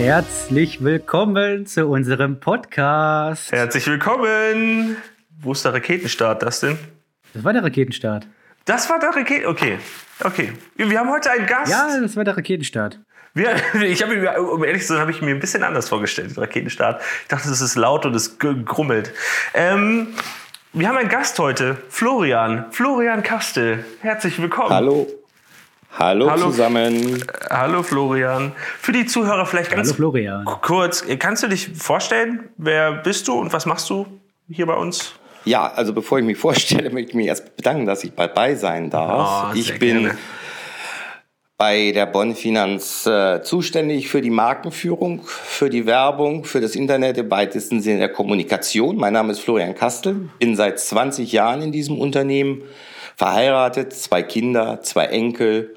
Herzlich willkommen zu unserem Podcast. Herzlich willkommen. Wo ist der Raketenstart, das denn? Das war der Raketenstart. Das war der Raketen. Okay, okay. Wir haben heute einen Gast. Ja, das war der Raketenstart. Wir, ich habe mir, um ehrlich zu sein, habe ich mir ein bisschen anders vorgestellt, den Raketenstart. Ich dachte, das ist laut und es grummelt. Ähm, wir haben einen Gast heute, Florian. Florian Kastel. Herzlich willkommen. Hallo. Hallo, Hallo. zusammen. Hallo Florian. Für die Zuhörer vielleicht ganz Hallo Florian. kurz, kannst du dich vorstellen, wer bist du und was machst du hier bei uns? Ja, also bevor ich mich vorstelle, möchte ich mich erst bedanken, dass ich dabei sein darf. Oh, ich bin gerne. bei der Bonn Finanz äh, zuständig für die Markenführung, für die Werbung, für das Internet im weitesten Sinne der Kommunikation. Mein Name ist Florian Kastel, bin seit 20 Jahren in diesem Unternehmen, verheiratet, zwei Kinder, zwei Enkel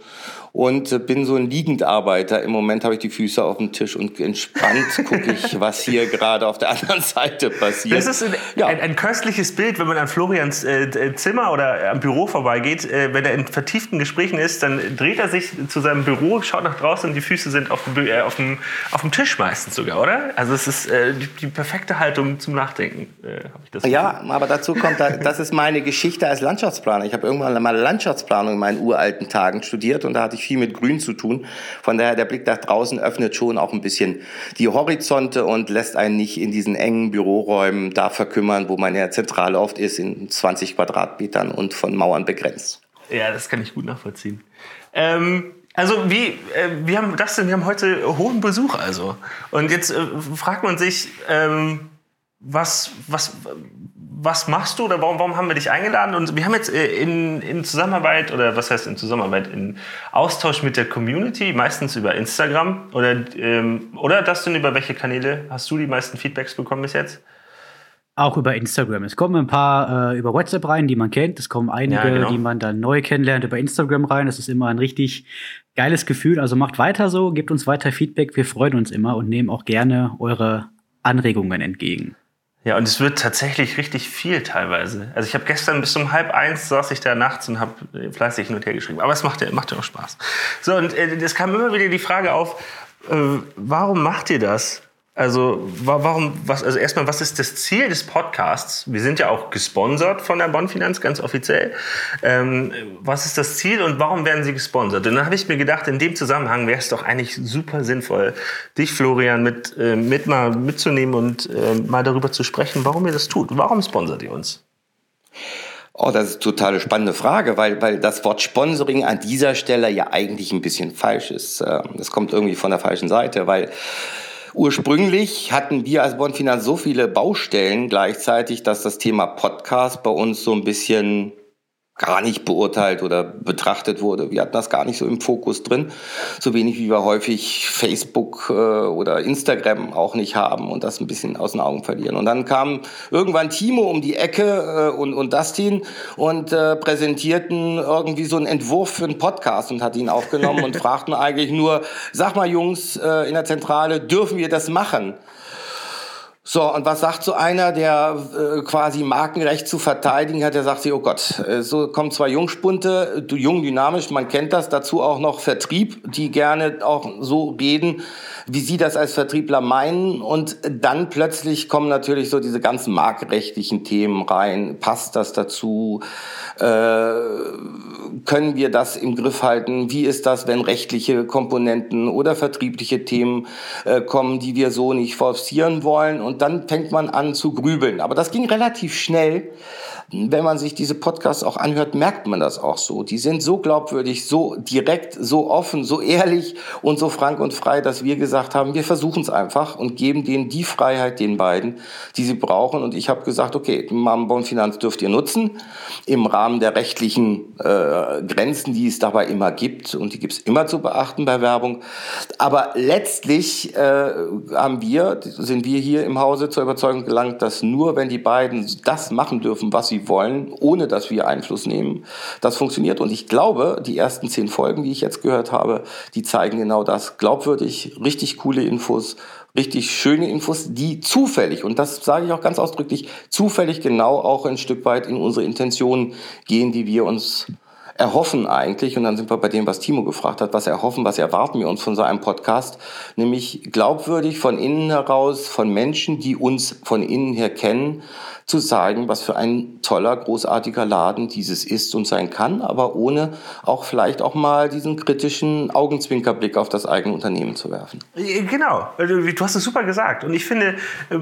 und äh, bin so ein Liegendarbeiter. Im Moment habe ich die Füße auf dem Tisch und entspannt gucke ich, was hier gerade auf der anderen Seite passiert. Das ist ein, Ja. ein, ein köstliches Bild, wenn man an Florians äh, äh, Zimmer oder am Büro vorbeigeht. Äh, wenn er in vertieften Gesprächen ist, dann dreht er sich zu seinem Büro, schaut nach draußen und die Füße sind auf dem, äh, auf dem, auf dem Tisch meistens sogar, oder? Also es ist äh, die, die perfekte Haltung zum Nachdenken, äh, habe ich das Ja, aber dazu kommt, da- das ist meine Geschichte als Landschaftsplaner. Ich habe irgendwann mal Landschaftsplanung in meinen uralten Tagen studiert und da hatte ich viel mit Grün zu tun. Von daher, der Blick nach draußen öffnet schon auch ein bisschen die Horizonte und lässt einen nicht in diesen engen Büroräumen da verkümmern, wo man ja zentral oft ist, in 20 Quadratmetern und von Mauern begrenzt. Ja, das kann ich gut nachvollziehen. Ähm, also wie, äh, wir haben das denn, wir haben heute hohen Besuch also. Und jetzt äh, fragt man sich, ähm, was, was, was machst du oder warum, warum haben wir dich eingeladen? Und wir haben jetzt äh, in, in Zusammenarbeit oder was heißt in Zusammenarbeit, in Austausch mit der Community, meistens über Instagram oder, ähm, oder das denn über welche Kanäle hast du die meisten Feedbacks bekommen bis jetzt? Auch über Instagram. Es kommen ein paar äh, über WhatsApp rein, die man kennt. Es kommen einige, Ja, genau. die man dann neu kennenlernt über Instagram rein. Das ist immer ein richtig geiles Gefühl. Also macht weiter so, gebt uns weiter Feedback. Wir freuen uns immer und nehmen auch gerne eure Anregungen entgegen. Ja, und es wird tatsächlich richtig viel teilweise. Also ich habe gestern bis um halb eins saß ich da nachts und habe fleißig hin und her geschrieben. Aber es macht ja, macht ja auch Spaß. So, und äh, es kam immer wieder die Frage auf, äh, warum macht ihr das? Also, wa warum, was, also erstmal, was ist das Ziel des Podcasts? Wir sind ja auch gesponsert von der Bonn Finanz, ganz offiziell. Ähm, was ist das Ziel und warum werden sie gesponsert? Und dann habe ich mir gedacht, in dem Zusammenhang wäre es doch eigentlich super sinnvoll, dich, Florian, mit, äh, mit mal mitzunehmen und äh, mal darüber zu sprechen, warum ihr das tut. Warum sponsert ihr uns? Oh, das ist eine totale spannende Frage, weil, weil das Wort Sponsoring an dieser Stelle ja eigentlich ein bisschen falsch ist. Ähm, Das kommt irgendwie von der falschen Seite, weil ursprünglich hatten wir als Bonn Finanz so viele Baustellen gleichzeitig, dass das Thema Podcast bei uns so ein bisschen gar nicht beurteilt oder betrachtet wurde. Wir hatten das gar nicht so im Fokus drin, so wenig wie wir häufig Facebook äh, oder Instagram auch nicht haben und das ein bisschen aus den Augen verlieren. Und dann kam irgendwann Timo um die Ecke äh, und, und Dustin und äh, präsentierten irgendwie so einen Entwurf für einen Podcast und hat ihn aufgenommen und fragten eigentlich nur, sag mal Jungs äh, in der Zentrale, dürfen wir das machen? So, und was sagt so einer, der äh, quasi Markenrecht zu verteidigen hat, der sagt sich, oh Gott, äh, so kommen zwei Jungspunte, du jung, dynamisch, man kennt das, dazu auch noch Vertrieb, die gerne auch so reden, wie sie das als Vertriebler meinen. Und dann plötzlich kommen natürlich so diese ganzen markenrechtlichen Themen rein. Passt das dazu? Äh, können wir das im Griff halten? Wie ist das, wenn rechtliche Komponenten oder vertriebliche Themen äh, kommen, die wir so nicht forcieren wollen? Und dann fängt man an zu grübeln. Aber das ging relativ schnell. Wenn man sich diese Podcasts auch anhört, merkt man das auch so. Die sind so glaubwürdig, so direkt, so offen, so ehrlich und so frank und frei, dass wir gesagt haben, wir versuchen es einfach und geben denen die Freiheit, den beiden, die sie brauchen. Und ich habe gesagt, okay, Mambon Finanz dürft ihr nutzen im Rahmen der rechtlichen äh, Grenzen, die es dabei immer gibt. Und die gibt es immer zu beachten bei Werbung. Aber letztlich äh, haben wir, sind wir hier im Hause zur Überzeugung gelangt, dass nur wenn die beiden das machen dürfen, was sie wollen, ohne dass wir Einfluss nehmen, das funktioniert. Und ich glaube, die ersten zehn Folgen, die ich jetzt gehört habe, die zeigen genau das. Glaubwürdig, richtig coole Infos, richtig schöne Infos, die zufällig, und das sage ich auch ganz ausdrücklich, zufällig genau auch ein Stück weit in unsere Intentionen gehen, die wir uns erhoffen eigentlich, und dann sind wir bei dem, was Timo gefragt hat, was erhoffen, was erwarten wir uns von so einem Podcast, nämlich glaubwürdig von innen heraus, von Menschen, die uns von innen her kennen, zu zeigen, was für ein toller, großartiger Laden dieses ist und sein kann, aber ohne auch vielleicht auch mal diesen kritischen Augenzwinkerblick auf das eigene Unternehmen zu werfen. Genau, also, du hast es super gesagt. Und ich finde, äh,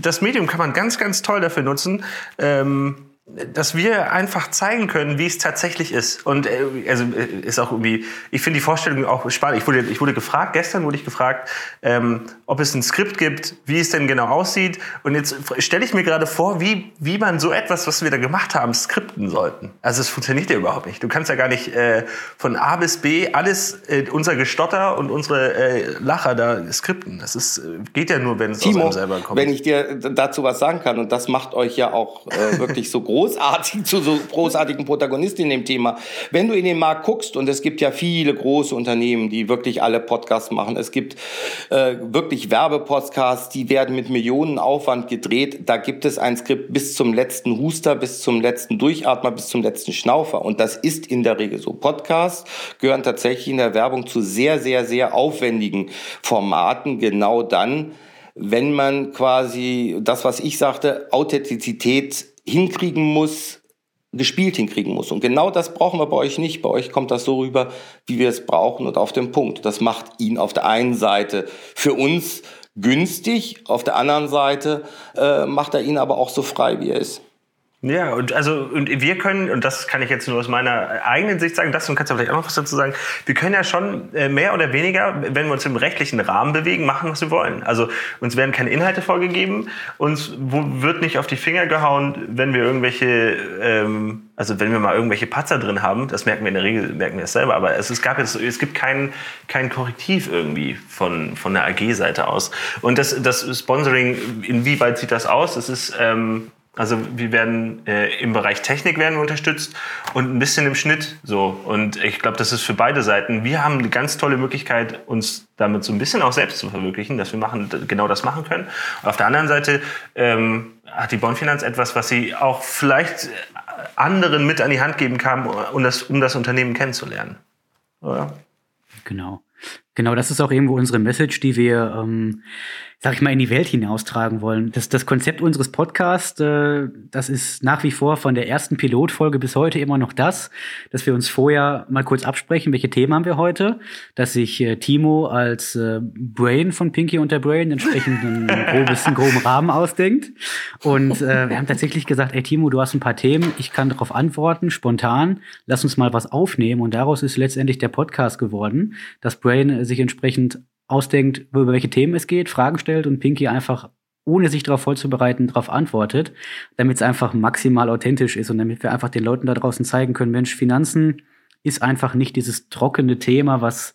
das Medium kann man ganz, ganz toll dafür nutzen, ähm, dass wir einfach zeigen können, wie es tatsächlich ist. Und äh, also äh, ist auch irgendwie, ich finde die Vorstellung auch spannend. Ich wurde, ich wurde gefragt, gestern wurde ich gefragt, ähm, ob es ein Skript gibt, wie es denn genau aussieht. Und jetzt stelle ich mir gerade vor, wie, wie man so etwas, was wir da gemacht haben, skripten sollten. Also es funktioniert ja überhaupt nicht. Du kannst ja gar nicht äh, von A bis B alles, äh, unser Gestotter und unsere äh, Lacher da skripten. Das ist, äh, geht ja nur, wenn es Timo, aus einem selber kommt. wenn ich dir dazu was sagen kann, und das macht euch ja auch äh, wirklich so groß, großartig, zu so großartigen Protagonisten in dem Thema. Wenn du in den Markt guckst, und es gibt ja viele große Unternehmen, die wirklich alle Podcasts machen, es gibt äh, wirklich Werbepodcasts, die werden mit Millionen Aufwand gedreht. Da gibt es ein Skript bis zum letzten Huster, bis zum letzten Durchatmer, bis zum letzten Schnaufer. Und das ist in der Regel so. Podcasts gehören tatsächlich in der Werbung zu sehr, sehr, sehr aufwendigen Formaten. Genau dann, wenn man quasi das, was ich sagte, Authentizität hinkriegen muss, gespielt hinkriegen muss. Und genau das brauchen wir bei euch nicht. Bei euch kommt das so rüber, wie wir es brauchen und auf den Punkt. Das macht ihn auf der einen Seite für uns günstig, auf der anderen Seite äh, macht er ihn aber auch so frei, wie er ist. Ja, und also und wir können, und das kann ich jetzt nur aus meiner eigenen Sicht sagen, das und kannst du vielleicht auch noch was dazu sagen, wir können ja schon äh, mehr oder weniger, wenn wir uns im rechtlichen Rahmen bewegen, machen, was wir wollen. Also uns werden keine Inhalte vorgegeben, uns wird nicht auf die Finger gehauen, wenn wir irgendwelche, ähm, also wenn wir mal irgendwelche Patzer drin haben, das merken wir in der Regel, merken wir es selber, aber es, es gab jetzt, es gibt kein, kein Korrektiv irgendwie von, von der AG-Seite aus. Und das, das Sponsoring, inwieweit sieht das aus? Es ist, ähm, also wir werden äh, im Bereich Technik werden wir unterstützt und ein bisschen im Schnitt so. Und ich glaube, das ist für beide Seiten. Wir haben eine ganz tolle Möglichkeit, uns damit so ein bisschen auch selbst zu verwirklichen, dass wir machen, genau das machen können. Und auf der anderen Seite ähm, hat die Bondfinanz etwas, was sie auch vielleicht anderen mit an die Hand geben kann, um das, um das Unternehmen kennenzulernen. Oder? Genau. Genau, das ist auch irgendwo unsere Message, die wir ähm, sag ich mal, in die Welt hinaustragen wollen. Das, das Konzept unseres Podcasts, äh, das ist nach wie vor von der ersten Pilotfolge bis heute immer noch das, dass wir uns vorher mal kurz absprechen, welche Themen haben wir heute, dass sich äh, Timo als äh, Brain von Pinky und der Brain entsprechend einen, grobes, einen groben Rahmen ausdenkt. Und äh, wir haben tatsächlich gesagt, ey Timo, du hast ein paar Themen, ich kann darauf antworten, spontan, lass uns mal was aufnehmen. Und daraus ist letztendlich der Podcast geworden, dass Brain sich entsprechend ausdenkt, über welche Themen es geht, Fragen stellt und Pinky einfach, ohne sich darauf vorzubereiten, darauf antwortet, damit es einfach maximal authentisch ist und damit wir einfach den Leuten da draußen zeigen können, Mensch, Finanzen ist einfach nicht dieses trockene Thema, was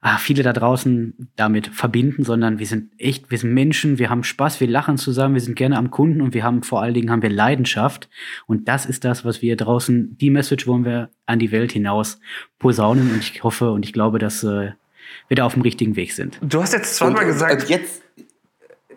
ah, viele da draußen damit verbinden, sondern wir sind echt, wir sind Menschen, wir haben Spaß, wir lachen zusammen, wir sind gerne am Kunden und wir haben vor allen Dingen haben wir Leidenschaft. Und das ist das, was wir draußen, die Message wollen wir an die Welt hinaus posaunen. Und ich hoffe und ich glaube, dass äh, wieder auf dem richtigen Weg sind. Du hast jetzt zweimal gesagt. Und jetzt,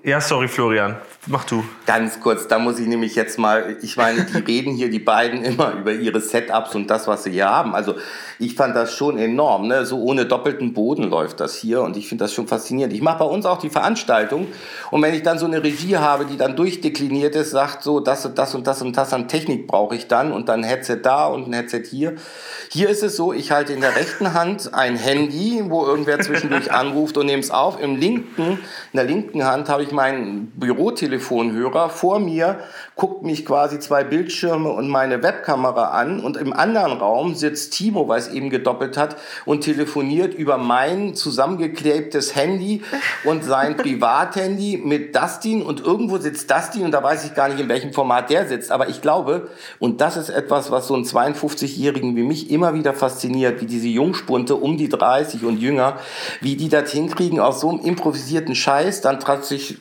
ja, sorry, Florian. Mach du. Ganz kurz, da muss ich nämlich jetzt mal, ich meine, die reden hier, die beiden, immer über ihre Setups und das, was sie hier haben. Also ich fand das schon enorm. Ne? So ohne doppelten Boden läuft das hier und ich finde das schon faszinierend. Ich mache bei uns auch die Veranstaltung und wenn ich dann so eine Regie habe, die dann durchdekliniert ist, sagt so, das und das und das und das an Technik brauche ich dann und dann Headset da und ein Headset hier. Hier ist es so, ich halte in der rechten Hand ein Handy, wo irgendwer zwischendurch anruft und nehme es auf. Im linken, in der linken Hand habe ich meinen Bürotelefonhörer. Vor mir guckt mich quasi zwei Bildschirme und meine Webkamera an und im anderen Raum sitzt Timo, weil es eben gedoppelt hat und telefoniert über mein zusammengeklebtes Handy und sein Privathandy mit Dustin und irgendwo sitzt Dustin und da weiß ich gar nicht, in welchem Format der sitzt, aber ich glaube, und das ist etwas, was so einen 52-Jährigen wie mich immer wieder fasziniert, wie diese Jungspunte um die 30 und jünger, wie die das hinkriegen aus so einem improvisierten Scheiß, dann plötzlich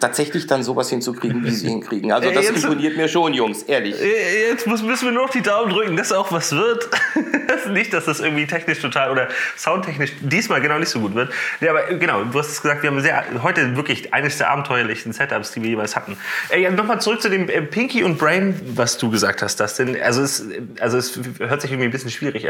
tatsächlich dann sowas hinzukriegen, wie sie hinkriegen. Also das jetzt, imponiert mir schon, Jungs, ehrlich. Jetzt müssen wir nur noch die Daumen drücken, dass auch was wird. nicht, dass das irgendwie technisch total oder soundtechnisch diesmal genau nicht so gut wird. Ja, aber genau, du hast gesagt, wir haben sehr, heute wirklich eines der abenteuerlichsten Setups, die wir jeweils hatten. Ey, nochmal zurück zu dem äh, Pinky und Brain, was du gesagt hast, das denn, also es, also es hört sich irgendwie ein bisschen schwierig.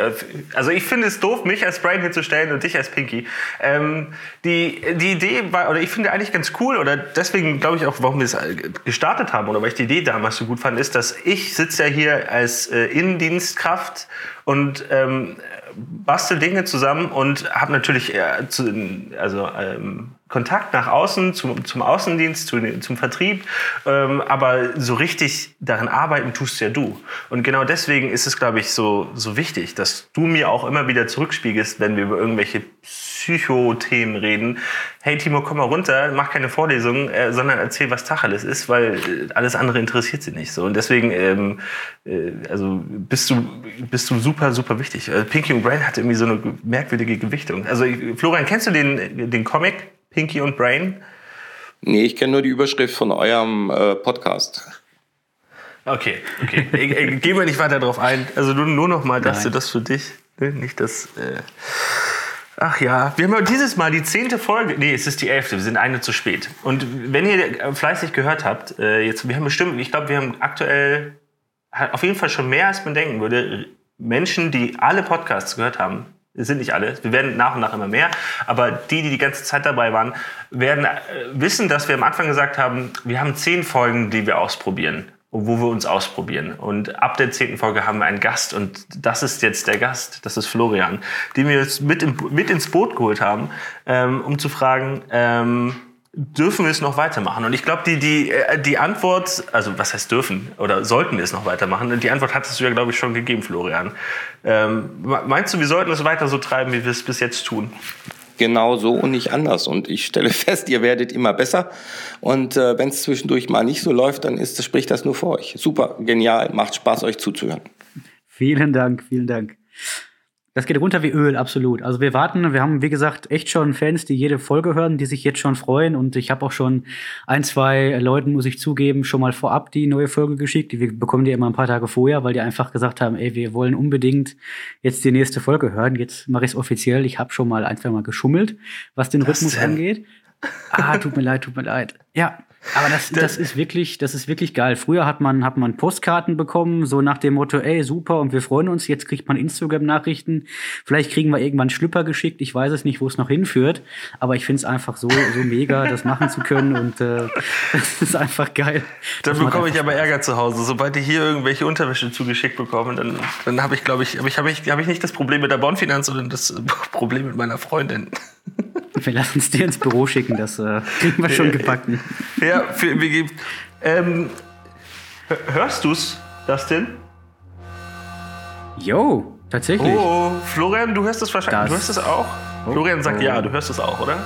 Also ich finde es doof, mich als Brain hinzustellen und dich als Pinky. Ähm, die, die Idee war, oder ich finde eigentlich ganz cool, oder deswegen glaube ich auch, warum wir es gestartet haben, oder weil ich die Idee damals so gut fand, ist, dass ich sitze ja hier als äh, Innendienstkraft und ähm, bastel Dinge zusammen und habe natürlich äh, zu, also ähm, Kontakt nach außen zum, zum Außendienst, zu, zum Vertrieb, ähm, aber so richtig daran arbeiten tust ja du. Und genau deswegen ist es, glaube ich, so, so wichtig, dass du mir auch immer wieder zurückspiegelst, wenn wir über irgendwelche Psychothemen reden. Hey Timo, komm mal runter, mach keine Vorlesung, äh, sondern erzähl, was Tacheles ist, weil äh, alles andere interessiert sie nicht so. Und deswegen, ähm, äh, also bist du, bist du super, super wichtig. Äh, Pinky und Brain hat irgendwie so eine merkwürdige Gewichtung. Also Florian, kennst du den, den Comic Pinky und Brain? Nee, ich kenne nur die Überschrift von eurem äh, Podcast. Okay, okay. Gehen wir nicht weiter drauf ein. Also nur, nur noch mal, dass du das für dich, ne? nicht das. Äh Ach ja, wir haben dieses Mal die zehnte Folge. Nee, es ist die elfte. Wir sind eine zu spät. Und wenn ihr fleißig gehört habt, äh, jetzt, wir haben bestimmt, ich glaube, wir haben aktuell auf jeden Fall schon mehr, als man denken würde, Menschen, die alle Podcasts gehört haben. Es sind nicht alle, wir werden nach und nach immer mehr, aber die, die die ganze Zeit dabei waren, werden äh, wissen, dass wir am Anfang gesagt haben, wir haben zehn Folgen, die wir ausprobieren wo wir uns ausprobieren. Und ab der zehnten Folge haben wir einen Gast. Und das ist jetzt der Gast, das ist Florian, den wir jetzt mit, in, mit ins Boot geholt haben, ähm, um zu fragen, ähm, dürfen wir es noch weitermachen? Und ich glaube, die, die, äh, die Antwort, also was heißt dürfen oder sollten wir es noch weitermachen? Und die Antwort hattest du ja, glaube ich, schon gegeben, Florian. Ähm, meinst du, wir sollten es weiter so treiben, wie wir es bis jetzt tun? genau so und nicht anders. Und ich stelle fest, ihr werdet immer besser. Und äh, wenn es zwischendurch mal nicht so läuft, dann ist, spricht das nur für euch. Super, genial, macht Spaß, euch zuzuhören. Vielen Dank, vielen Dank. Das geht runter wie Öl, absolut. Also wir warten, wir haben wie gesagt echt schon Fans, die jede Folge hören, die sich jetzt schon freuen. Und ich habe auch schon ein, zwei Leuten, muss ich zugeben, schon mal vorab die neue Folge geschickt. Die wir bekommen die immer ein paar Tage vorher, weil die einfach gesagt haben, ey, wir wollen unbedingt jetzt die nächste Folge hören. Jetzt mache ich es offiziell. Ich habe schon mal ein, zwei Mal geschummelt, was den das Rhythmus denn? angeht. Ah, tut mir leid, tut mir leid. Ja, aber das, das ist wirklich, das ist wirklich geil. Früher hat man, hat man Postkarten bekommen, so nach dem Motto, ey, super, und wir freuen uns. Jetzt kriegt man Instagram-Nachrichten. Vielleicht kriegen wir irgendwann Schlüpper geschickt. Ich weiß es nicht, wo es noch hinführt. Aber ich finde es einfach so, so mega, das machen zu können. Und äh, das ist einfach geil. Dann bekomme ich aber Ärger zu Hause. Sobald ich hier irgendwelche Unterwäsche zugeschickt bekomme, dann, dann habe ich, glaube ich, hab ich, hab ich, hab ich nicht das Problem mit der Bondfinanz, sondern das Problem mit meiner Freundin. Wir lassen es dir ins Büro schicken, das äh, kriegen wir schon gebacken. Ja, für, wir, ähm, hörst du's, Dustin? Jo, tatsächlich. Oh, Florian, du hörst es wahrscheinlich. Das. Du hörst es auch? Oh, Florian sagt oh. ja, du hörst es auch, oder?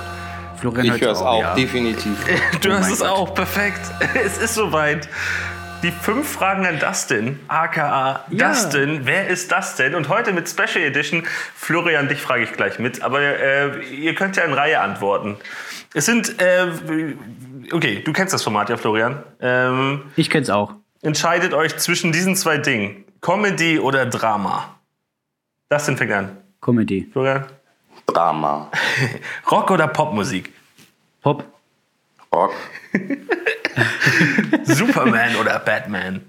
Florian ich höre es auch, auch ja. definitiv. Du oh hörst es Gott. auch, perfekt. Es ist soweit. Die fünf Fragen an Dustin, aka ja. Dustin. Wer ist das denn? Und heute mit Special Edition. Florian, dich frage ich gleich mit, aber äh, ihr könnt ja in Reihe antworten. Es sind, äh, okay, du kennst das Format ja, Florian. Ähm, ich kenn's auch. Entscheidet euch zwischen diesen zwei Dingen: Comedy oder Drama. Dustin fängt an. Comedy. Florian? Drama. Rock oder Popmusik? Pop. Rock. Superman oder Batman?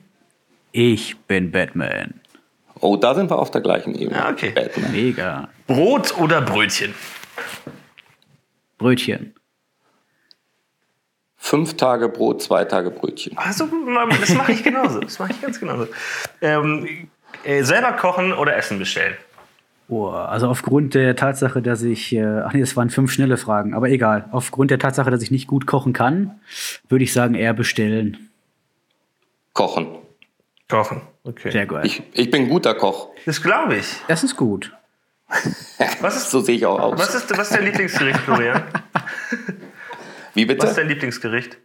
Ich bin Batman. Oh, da sind wir auf der gleichen Ebene. Ja, okay. Batman. Mega. Brot oder Brötchen? Brötchen. Fünf Tage Brot, zwei Tage Brötchen. Also, das mache ich genauso. Das mache ich ganz genauso. Ähm, äh, selber kochen oder Essen bestellen? Oh, also aufgrund der Tatsache, dass ich, äh, ach nee, das waren fünf schnelle Fragen, aber egal. Aufgrund der Tatsache, dass ich nicht gut kochen kann, würde ich sagen, eher bestellen. Kochen. Kochen, okay. Sehr gut. Ich, ich bin guter Koch. Das glaube ich. Das ist gut. was ist, so sehe ich auch aus. Was ist, was ist dein Lieblingsgericht, Florian? Wie bitte? Was ist dein Lieblingsgericht?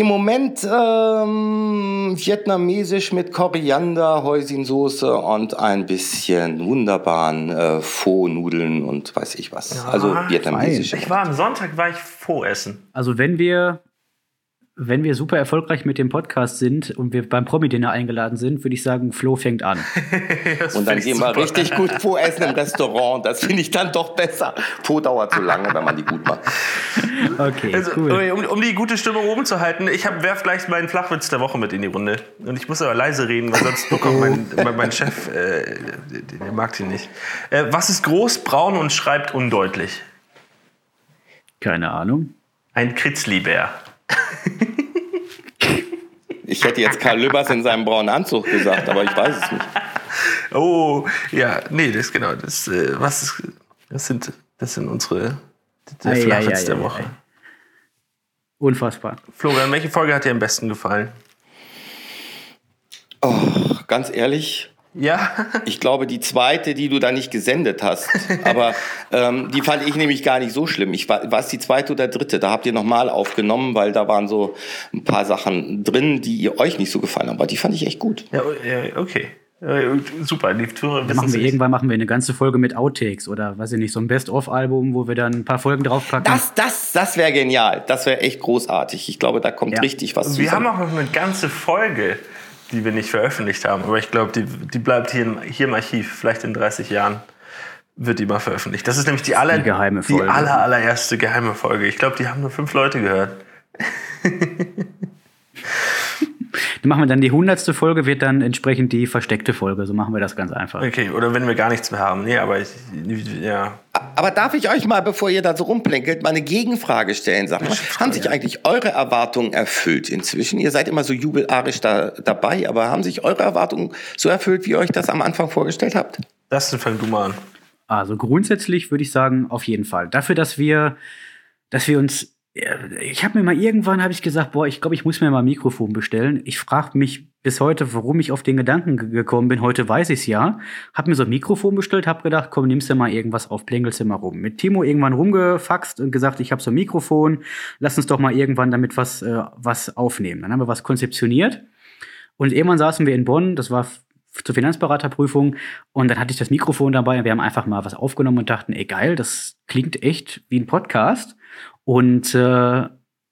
Im Moment ähm, vietnamesisch mit Koriander, Häusinsoße und ein bisschen wunderbaren äh, Pho-Nudeln und weiß ich was. Ja, also vietnamesisch. Ich war am Sonntag war ich Pho essen. Also wenn wir wenn wir super erfolgreich mit dem Podcast sind und wir beim Promi-Dinner eingeladen sind, würde ich sagen, Flo fängt an. und dann gehen wir richtig gut Fo essen im Restaurant. Das finde ich dann doch besser. Fo dauert zu lange, wenn man die gut macht. Okay, also, cool. Um, um, die gute Stimmung oben zu halten, ich werfe gleich meinen Flachwitz der Woche mit in die Runde. Und ich muss aber leise reden, weil sonst bekommt mein, mein Chef, äh, der mag sie nicht. Äh, was ist groß, braun und schreibt undeutlich? Keine Ahnung. Ein Kritzlibär. Ich hätte jetzt Karl Lübbers in seinem braunen Anzug gesagt, aber ich weiß es nicht. Oh, ja, nee, das genau. Das, äh, was ist, das sind, das sind unsere der Ei, ei, ei, der Woche. Unfassbar. Florian, welche Folge hat dir am besten gefallen? Oh, ganz ehrlich, Ja, ich glaube, die zweite, die du da nicht gesendet hast, aber ähm, die fand ich nämlich gar nicht so schlimm. Ich war, war es die zweite oder dritte? Da habt ihr nochmal aufgenommen, weil da waren so ein paar Sachen drin, die ihr euch nicht so gefallen haben. Aber die fand ich echt gut. ja ja, okay. Äh, Super, die Dann machen wir irgendwann machen wir eine ganze Folge mit Outtakes oder weiß ich nicht, so ein Best-of-Album, wo wir dann ein paar Folgen draufpacken. Das, das, das wäre genial. Das wäre echt großartig. Ich glaube, da kommt Ja. richtig was Wir haben auch noch eine ganze Folge, die wir nicht veröffentlicht haben. Aber ich glaube, die, die bleibt hier, im- hier im Archiv. Vielleicht in 30 Jahren wird die mal veröffentlicht. Das ist nämlich die, aller, Die geheime Folge. Die aller, allererste geheime Folge. Ich glaube, die haben nur fünf Leute gehört. Dann machen wir dann die hundertste Folge, wird dann entsprechend die versteckte Folge. So machen wir das ganz einfach. Okay, oder wenn wir gar nichts mehr haben. Nee, aber ich, ja. Aber darf ich euch mal, bevor ihr da so rumplänkelt, mal eine Gegenfrage stellen? Sag mal, haben sich eigentlich eure Erwartungen erfüllt inzwischen? Ihr seid immer so jubelarisch da, dabei, aber haben sich eure Erwartungen so erfüllt, wie ihr euch das am Anfang vorgestellt habt? Das fang du mal an. Also grundsätzlich würde ich sagen, auf jeden Fall. Dafür, dass wir, dass wir uns, ich habe mir mal irgendwann habe ich gesagt, boah, ich glaube, ich muss mir mal ein Mikrofon bestellen. Ich frage mich bis heute, warum ich auf den Gedanken ge- gekommen bin. Heute weiß ich es ja. Hab mir so ein Mikrofon bestellt, hab gedacht, komm, nimmst du mal irgendwas auf, plängelst mal rum. Mit Timo irgendwann rumgefaxt und gesagt, ich habe so ein Mikrofon, lass uns doch mal irgendwann damit was, äh, was aufnehmen. Dann haben wir was konzeptioniert. Und irgendwann saßen wir in Bonn, das war zur Finanzberaterprüfung, und dann hatte ich das Mikrofon dabei und wir haben einfach mal was aufgenommen und dachten, ey geil, das klingt echt wie ein Podcast. Und äh,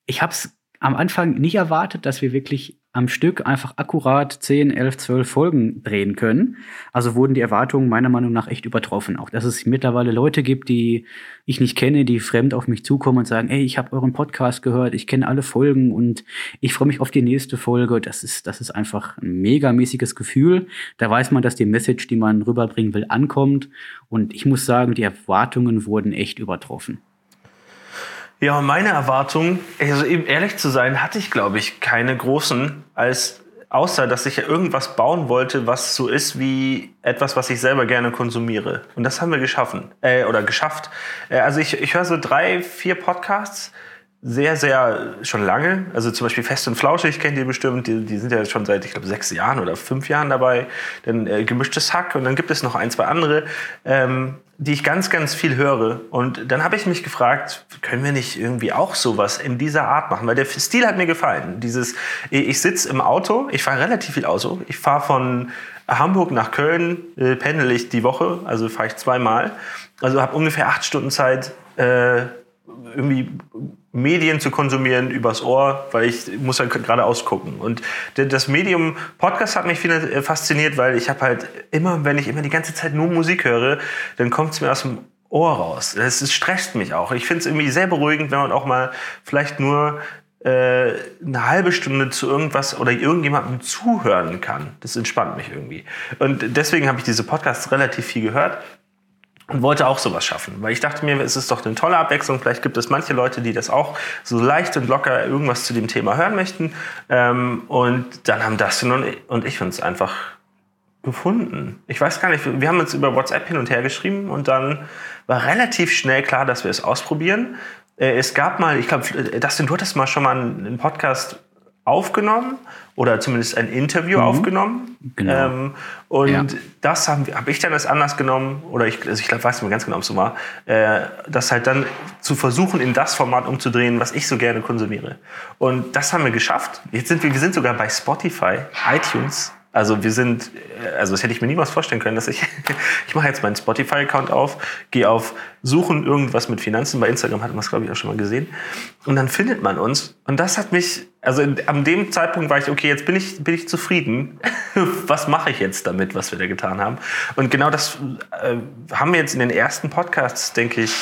ich habe es am Anfang nicht erwartet, dass wir wirklich am Stück einfach akkurat 10, 11, 12 Folgen drehen können. Also wurden die Erwartungen meiner Meinung nach echt übertroffen. Auch dass es mittlerweile Leute gibt, die ich nicht kenne, die fremd auf mich zukommen und sagen, ey, ich habe euren Podcast gehört, ich kenne alle Folgen und ich freue mich auf die nächste Folge. Das ist, das ist einfach ein megamäßiges Gefühl. Da weiß man, dass die Message, die man rüberbringen will, ankommt. Und ich muss sagen, die Erwartungen wurden echt übertroffen. Ja, meine Erwartungen, also eben ehrlich zu sein, hatte ich, glaube ich, keine großen, als außer dass ich ja irgendwas bauen wollte, was so ist wie etwas, was ich selber gerne konsumiere. Und das haben wir geschaffen äh, oder geschafft. Äh, also ich, ich höre so drei, vier Podcasts sehr, sehr schon lange. Also zum Beispiel Fest und Flauschig kennt ihr bestimmt. Die, die sind ja schon seit, ich glaube, sechs Jahren oder fünf Jahren dabei. Dann äh, Gemischtes Hack und dann gibt es noch ein, zwei andere, ähm, die ich ganz, ganz viel höre. Und dann habe ich mich gefragt, können wir nicht irgendwie auch sowas in dieser Art machen? Weil der Stil hat mir gefallen. Dieses, ich sitze im Auto, ich fahre relativ viel Auto. Ich fahre von Hamburg nach Köln, äh, pendel ich die Woche, also fahre ich zweimal. Also habe ungefähr acht Stunden Zeit, äh, irgendwie Medien zu konsumieren übers Ohr, weil ich muss halt gerade ausgucken. Und das Medium Podcast hat mich äh, fasziniert, weil ich habe halt immer, wenn ich immer die ganze Zeit nur Musik höre, dann kommt es mir aus dem Ohr raus. Es, es stresst mich auch. Ich finde es irgendwie sehr beruhigend, wenn man auch mal vielleicht nur äh, eine halbe Stunde zu irgendwas oder irgendjemandem zuhören kann. Das entspannt mich irgendwie. Und deswegen habe ich diese Podcasts relativ viel gehört und wollte auch sowas schaffen, weil ich dachte mir, es ist doch eine tolle Abwechslung. Vielleicht gibt es manche Leute, die das auch so leicht und locker irgendwas zu dem Thema hören möchten. Ähm, und dann haben Dustin und ich, uns einfach gefunden. Ich weiß gar nicht, wir haben uns über WhatsApp hin und her geschrieben und dann war relativ schnell klar, dass wir es ausprobieren. Äh, Es gab mal, ich glaube, Dustin, du hattest mal schon mal einen Podcast aufgenommen oder zumindest ein Interview mhm. aufgenommen. Genau. Ähm, und ja. das habe hab ich dann als Anlass genommen, oder ich, also ich weiß nicht mehr ganz genau, ob es so war, äh, das halt dann zu versuchen, in das Format umzudrehen, was ich so gerne konsumiere. Und das haben wir geschafft. Jetzt sind wir, wir sind sogar bei Spotify, iTunes, also wir sind, also das hätte ich mir niemals vorstellen können, dass ich, ich mache jetzt meinen Spotify-Account auf, gehe auf Suchen irgendwas mit Finanzen, bei Instagram hat man es glaube ich auch schon mal gesehen. Und dann findet man uns. Und das hat mich, also an dem Zeitpunkt war ich, okay, jetzt bin ich, bin ich zufrieden, was mache ich jetzt damit, was wir da getan haben? Und genau das äh, haben wir jetzt in den ersten Podcasts, denke ich,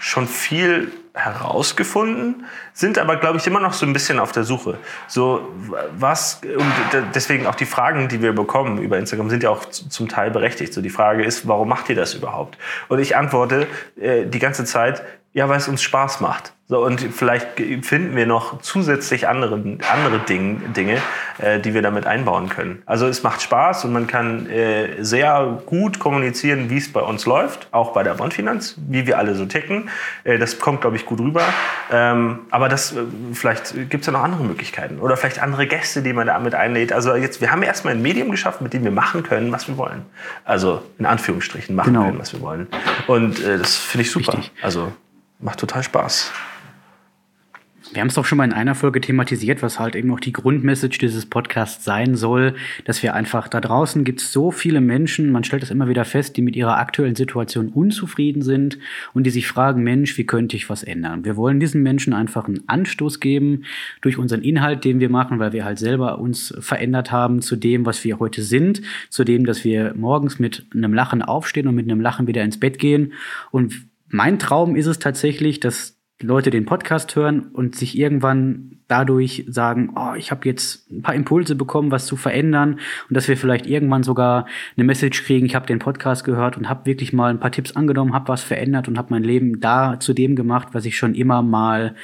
schon viel herausgefunden, sind aber, glaube ich, immer noch so ein bisschen auf der Suche. So, was, und deswegen auch die Fragen, die wir bekommen über Instagram, sind ja auch zum Teil berechtigt. So, die Frage ist, warum macht ihr das überhaupt? Und ich antworte äh, die ganze Zeit, ja, weil es uns Spaß macht. So, und vielleicht finden wir noch zusätzlich andere, andere Ding, Dinge, äh, die wir damit einbauen können. Also es macht Spaß und man kann äh, sehr gut kommunizieren, wie es bei uns läuft, auch bei der Bondfinanz, wie wir alle so ticken. Äh, das kommt, glaube ich, gut rüber. Ähm, aber das, äh, vielleicht gibt es ja noch andere Möglichkeiten oder vielleicht andere Gäste, die man damit einlädt. Also jetzt, wir haben erstmal ein Medium geschaffen, mit dem wir machen können, was wir wollen. Also in Anführungsstrichen machen genau. können, was wir wollen. Und äh, das finde ich super. Richtig. Also macht total Spaß. Wir haben es doch schon mal in einer Folge thematisiert, was halt eben auch die Grundmessage dieses Podcasts sein soll, dass wir einfach da draußen gibt es so viele Menschen, man stellt das immer wieder fest, die mit ihrer aktuellen Situation unzufrieden sind und die sich fragen, Mensch, wie könnte ich was ändern? Wir wollen diesen Menschen einfach einen Anstoß geben durch unseren Inhalt, den wir machen, weil wir halt selber uns verändert haben zu dem, was wir heute sind, zu dem, dass wir morgens mit einem Lachen aufstehen und mit einem Lachen wieder ins Bett gehen. Und mein Traum ist es tatsächlich, dass Leute den Podcast hören und sich irgendwann dadurch sagen, oh, ich habe jetzt ein paar Impulse bekommen, was zu verändern und dass wir vielleicht irgendwann sogar eine Message kriegen, ich habe den Podcast gehört und habe wirklich mal ein paar Tipps angenommen, habe was verändert und habe mein Leben da zu dem gemacht, was ich schon immer mal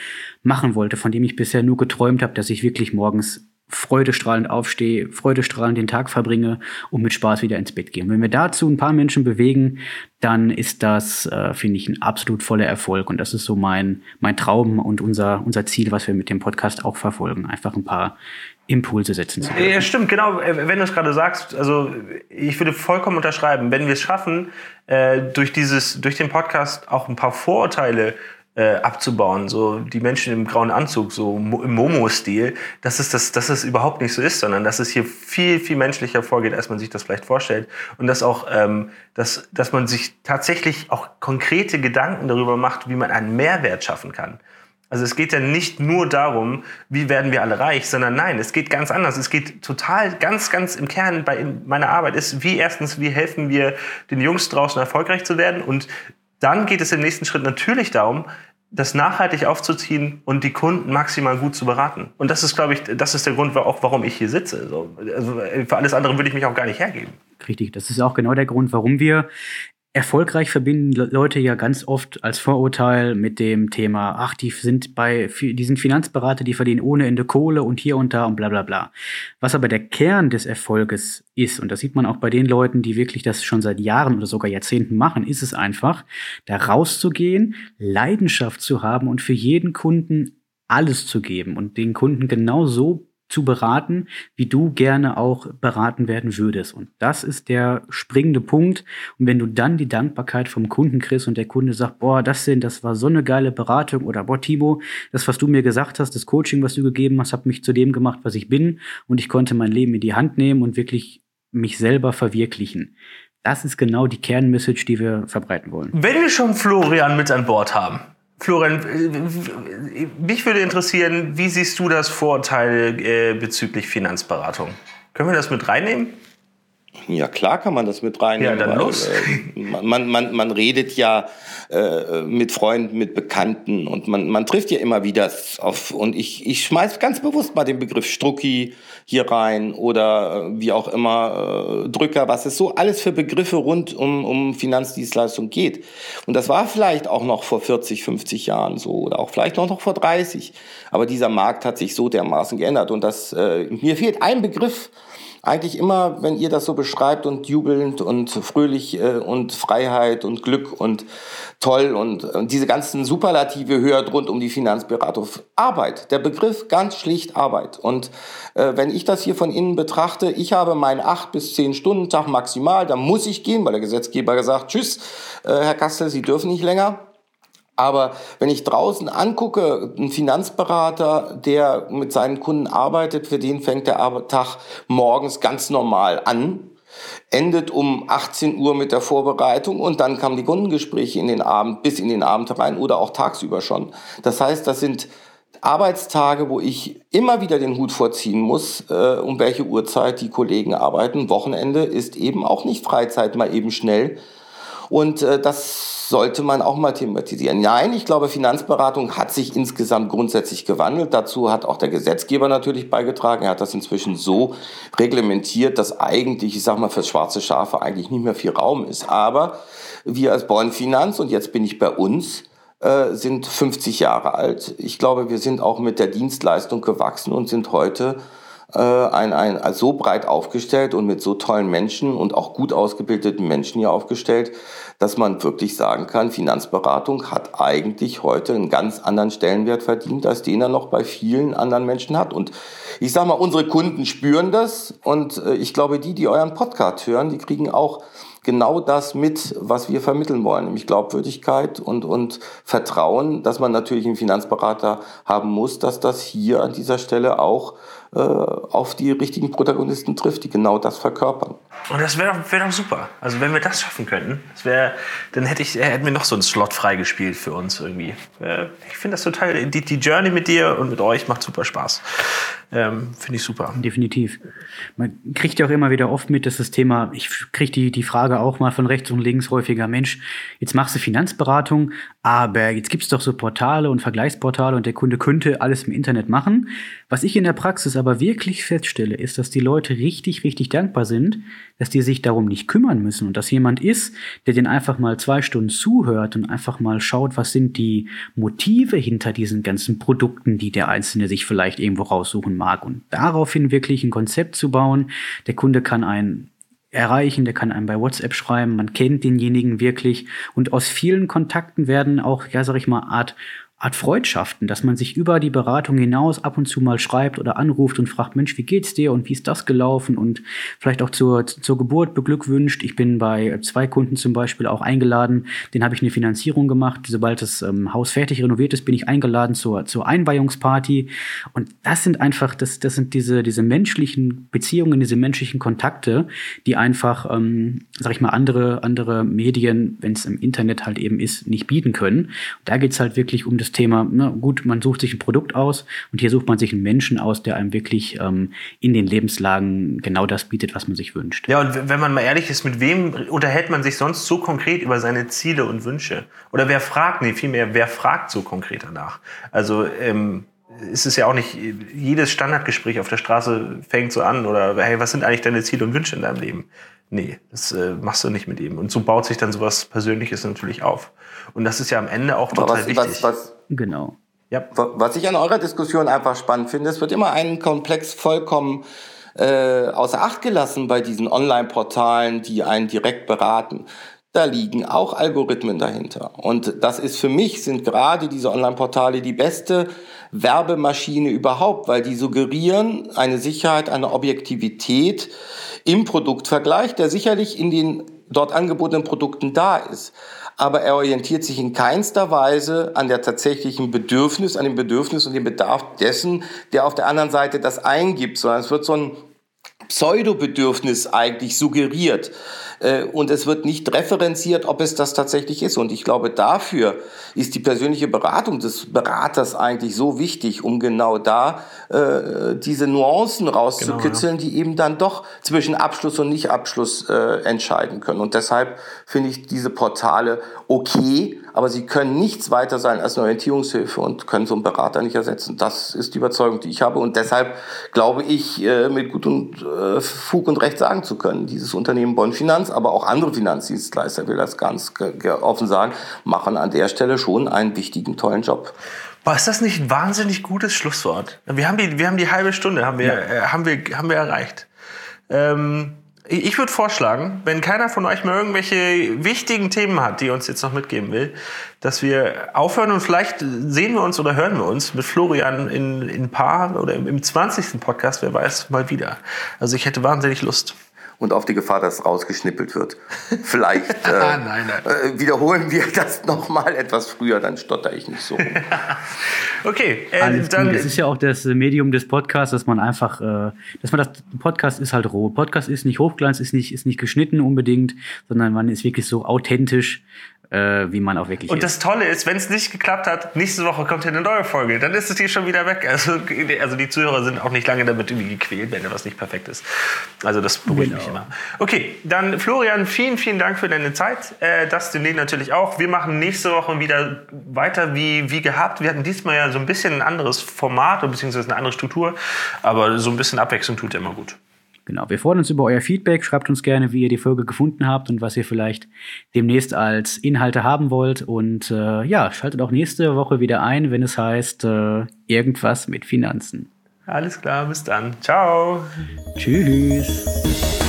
machen wollte, von dem ich bisher nur geträumt habe, dass ich wirklich morgens freudestrahlend aufstehe, freudestrahlend den Tag verbringe und mit Spaß wieder ins Bett gehe. Und wenn wir dazu ein paar Menschen bewegen, dann ist das, äh, finde ich, ein absolut voller Erfolg. Und das ist so mein, mein Traum und unser, unser Ziel, was wir mit dem Podcast auch verfolgen. Einfach ein paar Impulse setzen zu können. Ja, stimmt, genau. Äh, wenn du es gerade sagst, also ich würde vollkommen unterschreiben, wenn wir es schaffen, äh, durch dieses, durch den Podcast auch ein paar Vorurteile äh, abzubauen. So die Menschen im grauen Anzug, so im Momo-Stil, dass es, das, dass es überhaupt nicht so ist, sondern dass es hier viel, viel menschlicher vorgeht, als man sich das vielleicht vorstellt. Und dass auch, ähm, dass, dass man sich tatsächlich auch konkrete Gedanken darüber macht, wie man einen Mehrwert schaffen kann. Also es geht ja nicht nur darum, wie werden wir alle reich, sondern nein, es geht ganz anders. Es geht total ganz, ganz im Kern bei meiner Arbeit ist, wie erstens, wie helfen wir den Jungs draußen erfolgreich zu werden und dann geht es im nächsten Schritt natürlich darum, das nachhaltig aufzuziehen und die Kunden maximal gut zu beraten. Und das ist, glaube ich, das ist der Grund, auch warum ich hier sitze. Also für alles andere würde ich mich auch gar nicht hergeben. Richtig, das ist auch genau der Grund, warum wir Erfolgreich verbinden Leute ja ganz oft als Vorurteil mit dem Thema, ach, die sind bei, die sind Finanzberater, die verdienen ohne Ende Kohle und hier und da und bla bla bla. Was aber der Kern des Erfolges ist, und das sieht man auch bei den Leuten, die wirklich das schon seit Jahren oder sogar Jahrzehnten machen, ist es einfach, da rauszugehen, Leidenschaft zu haben und für jeden Kunden alles zu geben und den Kunden genau so zu beraten, wie du gerne auch beraten werden würdest. Und das ist der springende Punkt. Und wenn du dann die Dankbarkeit vom Kunden kriegst und der Kunde sagt, boah, das sind, das war so eine geile Beratung oder boah, Timo, das, was du mir gesagt hast, das Coaching, was du gegeben hast, hat mich zu dem gemacht, was ich bin und ich konnte mein Leben in die Hand nehmen und wirklich mich selber verwirklichen. Das ist genau die Kernmessage, die wir verbreiten wollen. Wenn wir schon Florian mit an Bord haben, Florian, mich würde interessieren, wie siehst du das Vorteil äh, bezüglich Finanzberatung? Können wir das mit reinnehmen? Ja, klar kann man das mit reinnehmen. Ja, dann weil, los. Äh, man, man, man redet ja äh, mit Freunden, mit Bekannten und man, man trifft ja immer wieder auf, und ich, ich schmeiß ganz bewusst mal den Begriff Strucki hier rein oder äh, wie auch immer, äh, Drücker, was es so alles für Begriffe rund um, um Finanzdienstleistung geht. Und das war vielleicht auch noch vor 40, 50 Jahren so oder auch vielleicht noch, noch vor 30. Aber dieser Markt hat sich so dermaßen geändert und das, äh, mir fehlt ein Begriff, eigentlich immer, wenn ihr das so beschreibt und jubelnd und fröhlich äh, und Freiheit und Glück und toll und, und diese ganzen Superlative hört rund um die Finanzberatung. Arbeit, der Begriff ganz schlicht Arbeit. Und äh, wenn ich das hier von innen betrachte, ich habe meinen acht bis zehn Stunden Tag maximal, da muss ich gehen, weil der Gesetzgeber gesagt, tschüss, äh, Herr Kastel, Sie dürfen nicht länger. Aber wenn ich draußen angucke, ein Finanzberater, der mit seinen Kunden arbeitet, für den fängt der Tag morgens ganz normal an, endet um 18 Uhr mit der Vorbereitung und dann kamen die Kundengespräche in den Abend, bis in den Abend rein oder auch tagsüber schon. Das heißt, das sind Arbeitstage, wo ich immer wieder den Hut vorziehen muss, äh, um welche Uhrzeit die Kollegen arbeiten. Wochenende ist eben auch nicht Freizeit mal eben schnell. Und äh, das sollte man auch mal thematisieren. Nein, ich glaube, Finanzberatung hat sich insgesamt grundsätzlich gewandelt. Dazu hat auch der Gesetzgeber natürlich beigetragen. Er hat das inzwischen so reglementiert, dass eigentlich, ich sag mal, für schwarze Schafe eigentlich nicht mehr viel Raum ist. Aber wir als Bonn Finanz, und jetzt bin ich bei uns, äh, sind 50 Jahre alt. Ich glaube, wir sind auch mit der Dienstleistung gewachsen und sind heute äh, ein, ein, so breit aufgestellt und mit so tollen Menschen und auch gut ausgebildeten Menschen hier aufgestellt, dass man wirklich sagen kann, Finanzberatung hat eigentlich heute einen ganz anderen Stellenwert verdient, als den er noch bei vielen anderen Menschen hat. Und ich sage mal, unsere Kunden spüren das und äh, ich glaube, die, die euren Podcast hören, die kriegen auch genau das mit, was wir vermitteln wollen, nämlich Glaubwürdigkeit und, und Vertrauen, dass man natürlich einen Finanzberater haben muss, dass das hier an dieser Stelle auch äh, auf die richtigen Protagonisten trifft, die genau das verkörpern. Und das wäre wär doch super. Also wenn wir das schaffen könnten, das wär, dann hätte ich, hätten wir noch so einen Slot freigespielt für uns irgendwie. Äh, ich finde das total, die, die Journey mit dir und mit euch macht super Spaß. Ähm, Finde ich super. Definitiv. Man kriegt ja auch immer wieder oft mit, dass das Thema, ich kriege die, die Frage auch mal von rechts und links häufiger, Mensch, jetzt machst du Finanzberatung, aber jetzt gibt's doch so Portale und Vergleichsportale und der Kunde könnte alles im Internet machen. Was ich in der Praxis aber wirklich feststelle, ist, dass die Leute richtig, richtig dankbar sind, dass die sich darum nicht kümmern müssen und dass jemand ist, der den einfach mal zwei Stunden zuhört und einfach mal schaut, was sind die Motive hinter diesen ganzen Produkten, die der Einzelne sich vielleicht irgendwo raussuchen mag. Und daraufhin wirklich ein Konzept zu bauen. Der Kunde kann ein erreichen, der kann einem bei WhatsApp schreiben, man kennt denjenigen wirklich. Und aus vielen Kontakten werden auch, ja, sag ich mal, Art Art Freundschaften, dass man sich über die Beratung hinaus ab und zu mal schreibt oder anruft und fragt, Mensch, wie geht's dir und wie ist das gelaufen und vielleicht auch zur, zur Geburt beglückwünscht. Ich bin bei zwei Kunden zum Beispiel auch eingeladen, den habe ich eine Finanzierung gemacht. Sobald das ähm, Haus fertig renoviert ist, bin ich eingeladen zur, zur Einweihungsparty. Und das sind einfach, das, das sind diese, diese menschlichen Beziehungen, diese menschlichen Kontakte, die einfach, ähm, sag ich mal, andere, andere Medien, wenn es im Internet halt eben ist, nicht bieten können. Und da geht's halt wirklich um das das Thema, na gut, man sucht sich ein Produkt aus und hier sucht man sich einen Menschen aus, der einem wirklich ähm, in den Lebenslagen genau das bietet, was man sich wünscht. Ja, und wenn man mal ehrlich ist, mit wem unterhält man sich sonst so konkret über seine Ziele und Wünsche? Oder wer fragt, nee, vielmehr, wer fragt so konkret danach? Also, ähm, ist es ja auch nicht, jedes Standardgespräch auf der Straße fängt so an oder hey, was sind eigentlich deine Ziele und Wünsche in deinem Leben? Nee, das äh, machst du nicht mit ihm. Und so baut sich dann sowas Persönliches natürlich auf. Und das ist ja am Ende auch total was, wichtig. Was, was, Genau. Ja. Was ich an eurer Diskussion einfach spannend finde, es wird immer ein Komplex vollkommen äh, außer Acht gelassen bei diesen Online-Portalen, die einen direkt beraten. Da liegen auch Algorithmen dahinter. Und das ist für mich, sind gerade diese Online-Portale die beste Werbemaschine überhaupt, weil die suggerieren eine Sicherheit, eine Objektivität im Produktvergleich, der sicherlich in den dort angebotenen Produkten da ist aber er orientiert sich in keinster Weise an der tatsächlichen Bedürfnis, an dem Bedürfnis und dem Bedarf dessen, der auf der anderen Seite das eingibt, sondern es wird so ein Pseudobedürfnis eigentlich suggeriert. Äh, und es wird nicht referenziert, ob es das tatsächlich ist. Und ich glaube, dafür ist die persönliche Beratung des Beraters eigentlich so wichtig, um genau da äh, diese Nuancen rauszukitzeln, genau, ja. die eben dann doch zwischen Abschluss und Nicht-Abschluss äh, entscheiden können. Und deshalb finde ich diese Portale okay, aber sie können nichts weiter sein als eine Orientierungshilfe und können so einen Berater nicht ersetzen. Das ist die Überzeugung, die ich habe. Und deshalb glaube ich, äh, mit Gut und äh, Fug und Recht sagen zu können, dieses Unternehmen Bonn Finanz, aber auch andere Finanzdienstleister, will das ganz offen sagen, machen an der Stelle schon einen wichtigen, tollen Job. Boah, ist das nicht ein wahnsinnig gutes Schlusswort? Wir haben die, wir haben die halbe Stunde haben wir, ja. äh, haben wir, haben wir erreicht. Ähm, ich würde vorschlagen, wenn keiner von euch mal irgendwelche wichtigen Themen hat, die uns jetzt noch mitgeben will, dass wir aufhören und vielleicht sehen wir uns oder hören wir uns mit Florian in, in ein paar oder im 20. Podcast, wer weiß, mal wieder. Also ich hätte wahnsinnig Lust und auf die Gefahr, dass es rausgeschnippelt wird. Vielleicht äh, nein, nein. Äh, wiederholen wir das nochmal etwas früher, dann stotter ich nicht so. okay, äh, dann. Das ist ja auch das Medium des Podcasts, dass man einfach, äh, dass man das, Podcast ist halt roh. Podcast ist nicht Hochglanz, ist nicht, ist nicht geschnitten unbedingt, sondern man ist wirklich so authentisch äh, wie man auch wirklich Und ist. das Tolle ist, wenn es nicht geklappt hat, nächste Woche kommt hier eine neue Folge. Dann ist es hier schon wieder weg. Also, also die Zuhörer sind auch nicht lange damit irgendwie gequält, wenn etwas nicht perfekt ist. Also das beruhigt genau. mich immer. Okay, dann Florian, vielen, vielen Dank für deine Zeit. Äh, das demnächst natürlich auch. Wir machen nächste Woche wieder weiter wie, wie gehabt. Wir hatten diesmal ja so ein bisschen ein anderes Format, beziehungsweise eine andere Struktur. Aber so ein bisschen Abwechslung tut ja immer gut. Genau, wir freuen uns über euer Feedback. Schreibt uns gerne, wie ihr die Folge gefunden habt und was ihr vielleicht demnächst als Inhalte haben wollt. Und äh, ja, schaltet auch nächste Woche wieder ein, wenn es heißt äh, irgendwas mit Finanzen. Alles klar, bis dann. Ciao. Tschüss.